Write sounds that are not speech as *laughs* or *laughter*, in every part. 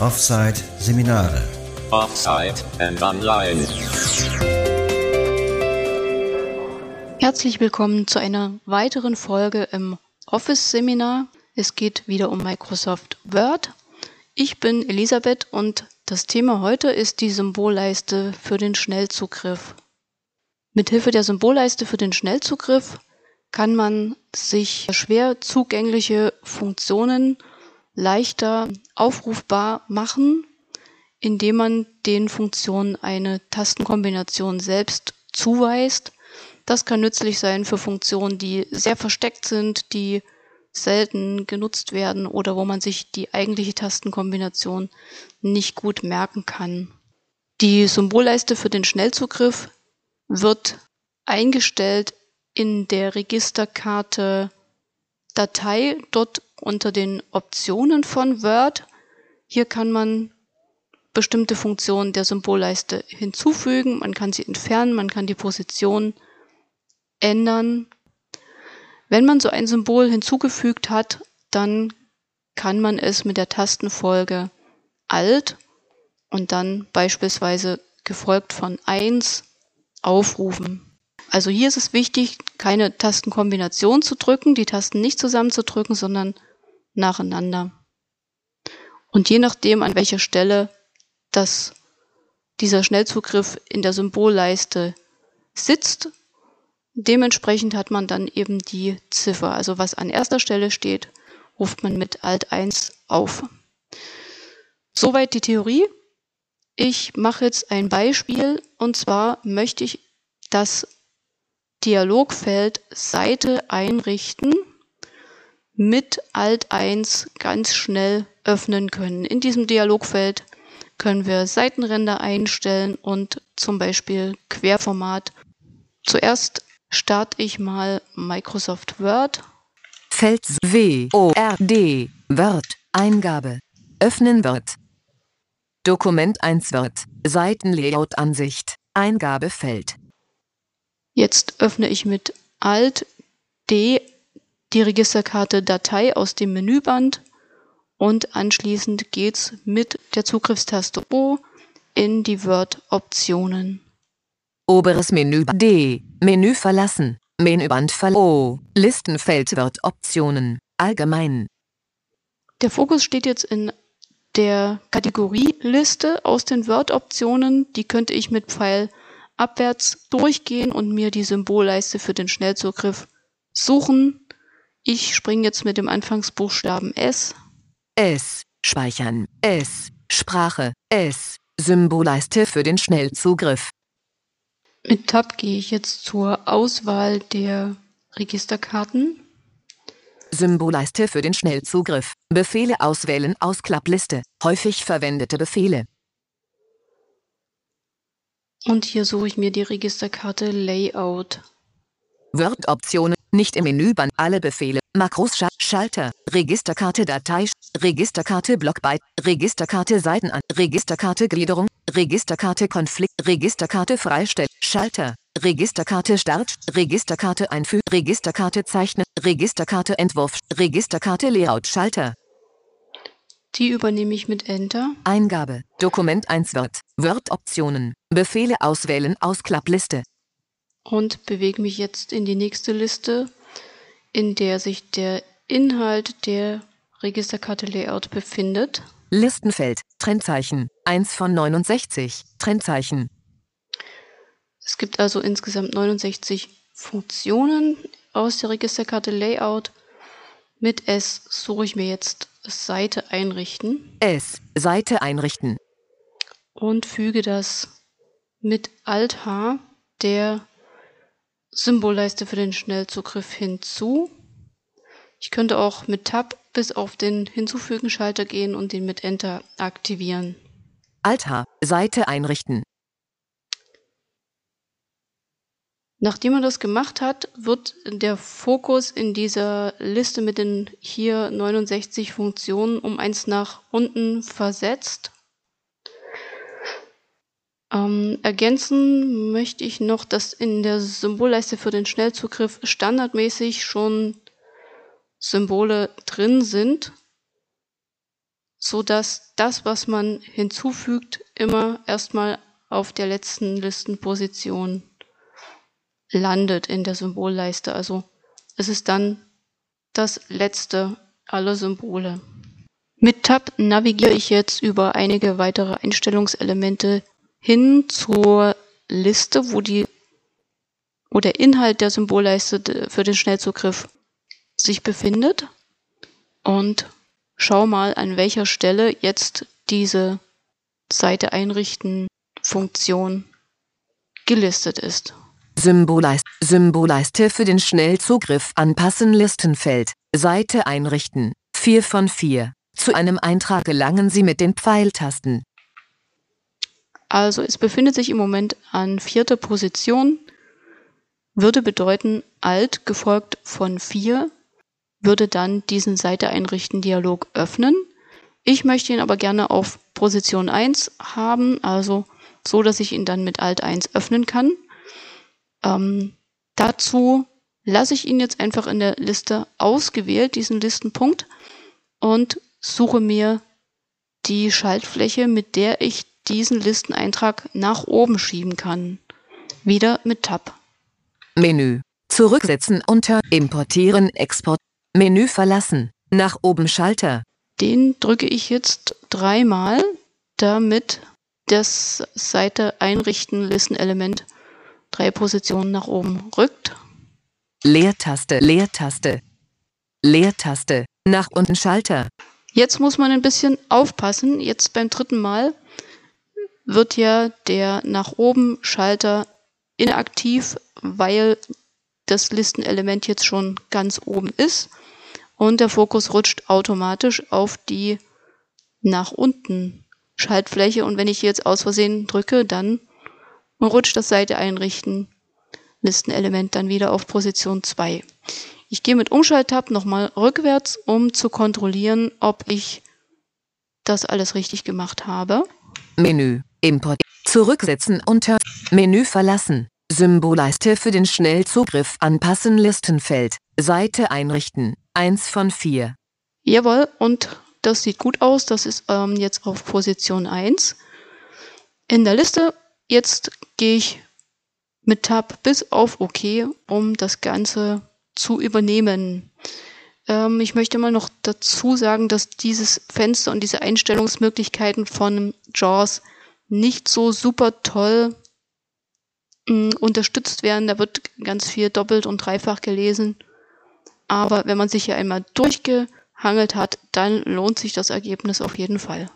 Offside Seminare. Offside and online. Herzlich willkommen zu einer weiteren Folge im Office-Seminar. Es geht wieder um Microsoft Word. Ich bin Elisabeth und das Thema heute ist die Symbolleiste für den Schnellzugriff. Mithilfe der Symbolleiste für den Schnellzugriff kann man sich schwer zugängliche Funktionen leichter aufrufbar machen, indem man den Funktionen eine Tastenkombination selbst zuweist. Das kann nützlich sein für Funktionen, die sehr versteckt sind, die selten genutzt werden oder wo man sich die eigentliche Tastenkombination nicht gut merken kann. Die Symbolleiste für den Schnellzugriff wird eingestellt in der Registerkarte Datei. Dort unter den Optionen von Word. Hier kann man bestimmte Funktionen der Symbolleiste hinzufügen, man kann sie entfernen, man kann die Position ändern. Wenn man so ein Symbol hinzugefügt hat, dann kann man es mit der Tastenfolge Alt und dann beispielsweise gefolgt von 1 aufrufen. Also hier ist es wichtig, keine Tastenkombination zu drücken, die Tasten nicht zusammenzudrücken, sondern nacheinander. Und je nachdem, an welcher Stelle das, dieser Schnellzugriff in der Symbolleiste sitzt, dementsprechend hat man dann eben die Ziffer. Also was an erster Stelle steht, ruft man mit Alt 1 auf. Soweit die Theorie. Ich mache jetzt ein Beispiel und zwar möchte ich das Dialogfeld Seite einrichten mit Alt 1 ganz schnell öffnen können. In diesem Dialogfeld können wir Seitenränder einstellen und zum Beispiel Querformat. Zuerst starte ich mal Microsoft Word. Feld W O R D Word Eingabe Öffnen Word Dokument 1 Word Seitenlayout Ansicht Eingabefeld Jetzt öffne ich mit Alt D die Registerkarte Datei aus dem Menüband und anschließend geht's mit der Zugriffstaste O in die Word-Optionen. Oberes Menü D. Menü verlassen. Menüband ver O. Listenfeld Word Optionen Allgemein. Der Fokus steht jetzt in der Kategorieliste aus den Word-Optionen. Die könnte ich mit Pfeil abwärts durchgehen und mir die Symbolleiste für den Schnellzugriff suchen. Ich springe jetzt mit dem Anfangsbuchstaben S. S. Speichern. S. Sprache. S. Symbolleiste für den Schnellzugriff. Mit Tab gehe ich jetzt zur Auswahl der Registerkarten. Symbolleiste für den Schnellzugriff. Befehle auswählen aus Klappliste. Häufig verwendete Befehle. Und hier suche ich mir die Registerkarte Layout. Word-Optionen nicht im Menüband alle Befehle, Makros Sch Schalter, Registerkarte Datei, Registerkarte Blockbyte, Registerkarte Seiten an, Registerkarte Gliederung, Registerkarte Konflikt, Registerkarte Freistell, Schalter, Registerkarte Start, Registerkarte Einfügen, Registerkarte Zeichnen, Registerkarte Entwurf, Registerkarte Layout Schalter. Die übernehme ich mit Enter. Eingabe, Dokument 1 Word, Word-Optionen, Befehle auswählen aus Klappliste, und bewege mich jetzt in die nächste Liste, in der sich der Inhalt der Registerkarte Layout befindet. Listenfeld, Trennzeichen, 1 von 69, Trennzeichen. Es gibt also insgesamt 69 Funktionen aus der Registerkarte Layout. Mit S suche ich mir jetzt Seite einrichten. S, Seite einrichten. Und füge das mit Alt H der Symbolleiste für den Schnellzugriff hinzu. Ich könnte auch mit Tab bis auf den Hinzufügen-Schalter gehen und den mit Enter aktivieren. Alt-H, Seite einrichten. Nachdem man das gemacht hat, wird der Fokus in dieser Liste mit den hier 69 Funktionen um eins nach unten versetzt. Ähm, ergänzen möchte ich noch, dass in der Symbolleiste für den Schnellzugriff standardmäßig schon Symbole drin sind. so dass das, was man hinzufügt, immer erstmal auf der letzten Listenposition landet in der Symbolleiste. Also es ist dann das letzte aller Symbole. Mit Tab navigiere ich jetzt über einige weitere Einstellungselemente hin zur Liste, wo die wo der Inhalt der Symbolleiste für den Schnellzugriff sich befindet und schau mal, an welcher Stelle jetzt diese Seite einrichten Funktion gelistet ist. Symbolleiste, Symbolleiste für den Schnellzugriff anpassen Listenfeld, Seite einrichten, 4 von 4. Zu einem Eintrag gelangen Sie mit den Pfeiltasten. Also es befindet sich im Moment an vierter Position, würde bedeuten Alt gefolgt von 4, würde dann diesen Seite einrichten Dialog öffnen. Ich möchte ihn aber gerne auf Position 1 haben, also so, dass ich ihn dann mit Alt 1 öffnen kann. Ähm, dazu lasse ich ihn jetzt einfach in der Liste ausgewählt, diesen Listenpunkt, und suche mir die Schaltfläche, mit der ich diesen Listeneintrag nach oben schieben kann. Wieder mit Tab. Menü. Zurücksetzen unter Importieren, Export. Menü verlassen. Nach oben Schalter. Den drücke ich jetzt dreimal, damit das Seite einrichten Listenelement drei Positionen nach oben rückt. Leertaste, Leertaste. Leertaste. Nach unten Schalter. Jetzt muss man ein bisschen aufpassen. Jetzt beim dritten Mal wird ja der nach oben Schalter inaktiv, weil das Listenelement jetzt schon ganz oben ist und der Fokus rutscht automatisch auf die nach unten Schaltfläche und wenn ich jetzt aus Versehen drücke, dann rutscht das Seite einrichten Listenelement dann wieder auf Position 2. Ich gehe mit Umschalttab nochmal rückwärts, um zu kontrollieren, ob ich das alles richtig gemacht habe. Menü, Import, zurücksetzen unter Menü verlassen, Symbolleiste für den Schnellzugriff anpassen Listenfeld, Seite einrichten, 1 von 4. Jawohl, und das sieht gut aus, das ist ähm, jetzt auf Position 1. In der Liste, jetzt gehe ich mit Tab bis auf OK, um das Ganze zu übernehmen. Ähm, ich möchte mal noch dazu sagen, dass dieses Fenster und diese Einstellungsmöglichkeiten von JAWS nicht so super toll mh, unterstützt werden. Da wird ganz viel doppelt und dreifach gelesen. Aber wenn man sich hier einmal durchgehangelt hat, dann lohnt sich das Ergebnis auf jeden Fall.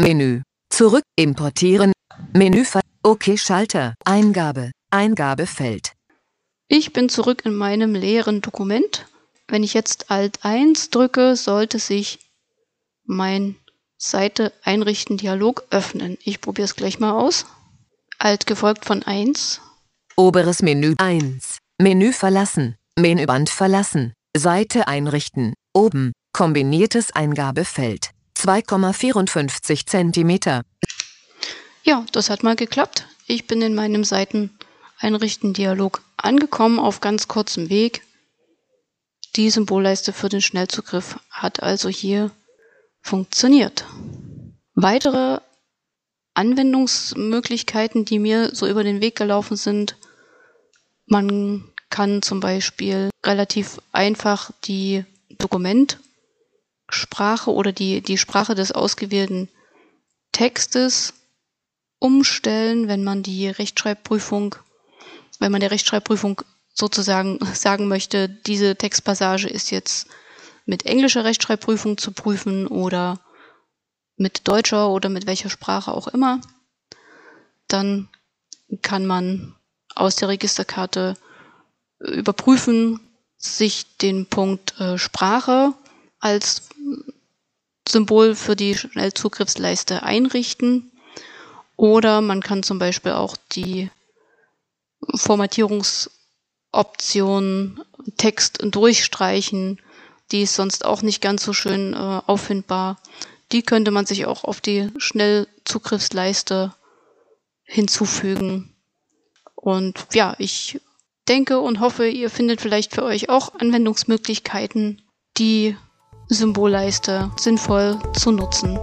Menü. Zurück. Importieren. Menü. OK Schalter. Eingabe. Eingabefeld. Ich bin zurück in meinem leeren Dokument. Wenn ich jetzt Alt 1 drücke, sollte sich mein Seite einrichten Dialog öffnen. Ich probiere es gleich mal aus. Alt gefolgt von 1. Oberes Menü 1. Menü verlassen. Menüband verlassen. Seite einrichten. Oben. Kombiniertes Eingabefeld. 2,54 cm. Ja, das hat mal geklappt. Ich bin in meinem Seiteneinrichten-Dialog angekommen auf ganz kurzem Weg. Die Symbolleiste für den Schnellzugriff hat also hier funktioniert. Weitere Anwendungsmöglichkeiten, die mir so über den Weg gelaufen sind, man kann zum Beispiel relativ einfach die Dokumentsprache oder die, die Sprache des ausgewählten Textes umstellen, wenn man die Rechtschreibprüfung, wenn man der Rechtschreibprüfung sozusagen *laughs* sagen möchte, diese Textpassage ist jetzt mit englischer Rechtschreibprüfung zu prüfen oder mit deutscher oder mit welcher Sprache auch immer, dann kann man aus der Registerkarte überprüfen, sich den Punkt äh, Sprache als Symbol für die Schnellzugriffsleiste einrichten. Oder man kann zum Beispiel auch die Formatierungsoption Text durchstreichen. Die ist sonst auch nicht ganz so schön äh, auffindbar. Die könnte man sich auch auf die Schnellzugriffsleiste hinzufügen. Und ja, ich denke und hoffe, ihr findet vielleicht für euch auch Anwendungsmöglichkeiten, die Symbolleiste sinnvoll zu nutzen.